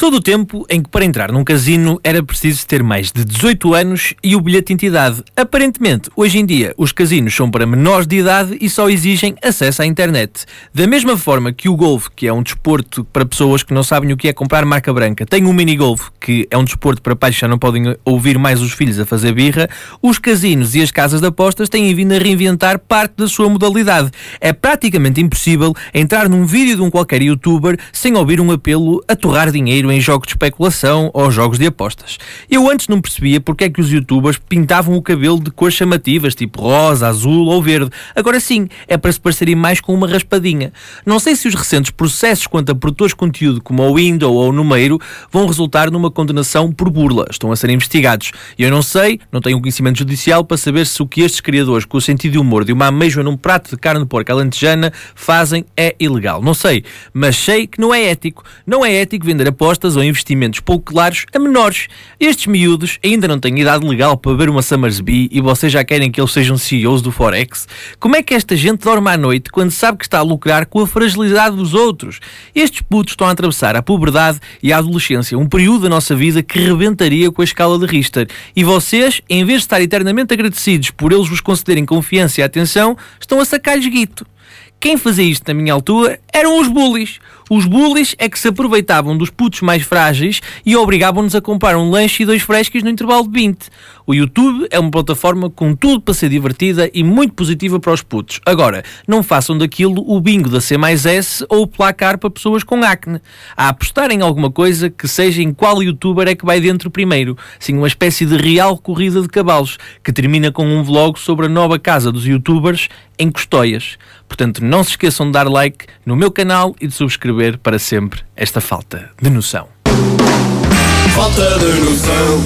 Sou do tempo em que para entrar num casino era preciso ter mais de 18 anos e o bilhete de entidade. Aparentemente, hoje em dia, os casinos são para menores de idade e só exigem acesso à internet. Da mesma forma que o golfe, que é um desporto para pessoas que não sabem o que é comprar marca branca, tem o um mini-golfe, que é um desporto para pais que já não podem ouvir mais os filhos a fazer birra, os casinos e as casas de apostas têm vindo a reinventar parte da sua modalidade. É praticamente impossível entrar num vídeo de um qualquer youtuber sem ouvir um apelo a torrar dinheiro em jogos de especulação ou jogos de apostas. Eu antes não percebia porque é que os youtubers pintavam o cabelo de cores chamativas, tipo rosa, azul ou verde. Agora sim, é para se parecerem mais com uma raspadinha. Não sei se os recentes processos quanto a produtores de conteúdo como o Window ou o Numeiro vão resultar numa condenação por burla. Estão a ser investigados. E eu não sei, não tenho conhecimento judicial para saber se o que estes criadores, com o sentido de humor de uma ameijoa num prato de carne de porco alentejana, fazem é ilegal. Não sei, mas sei que não é ético. Não é ético vender apostas ou investimentos pouco claros a menores. Estes miúdos ainda não têm idade legal para ver uma Summersby e vocês já querem que eles sejam CEOs do Forex? Como é que esta gente dorme à noite quando sabe que está a lucrar com a fragilidade dos outros? Estes putos estão a atravessar a puberdade e a adolescência, um período da nossa vida que rebentaria com a escala de Richter. E vocês, em vez de estar eternamente agradecidos por eles vos concederem confiança e atenção, estão a sacar-lhes guito. Quem fazia isto na minha altura eram os bullies. Os bullies é que se aproveitavam dos putos mais frágeis e obrigavam-nos a comprar um lanche e dois frescos no intervalo de 20. O YouTube é uma plataforma com tudo para ser divertida e muito positiva para os putos. Agora, não façam daquilo o bingo da C mais S ou o placar para pessoas com acne. A apostar em alguma coisa que seja em qual youtuber é que vai dentro primeiro. Sim, uma espécie de real corrida de cavalos, que termina com um vlog sobre a nova casa dos youtubers em Custóias. Portanto, não se esqueçam de dar like no meu canal e de subscrever para sempre esta falta de noção. Falta de noção.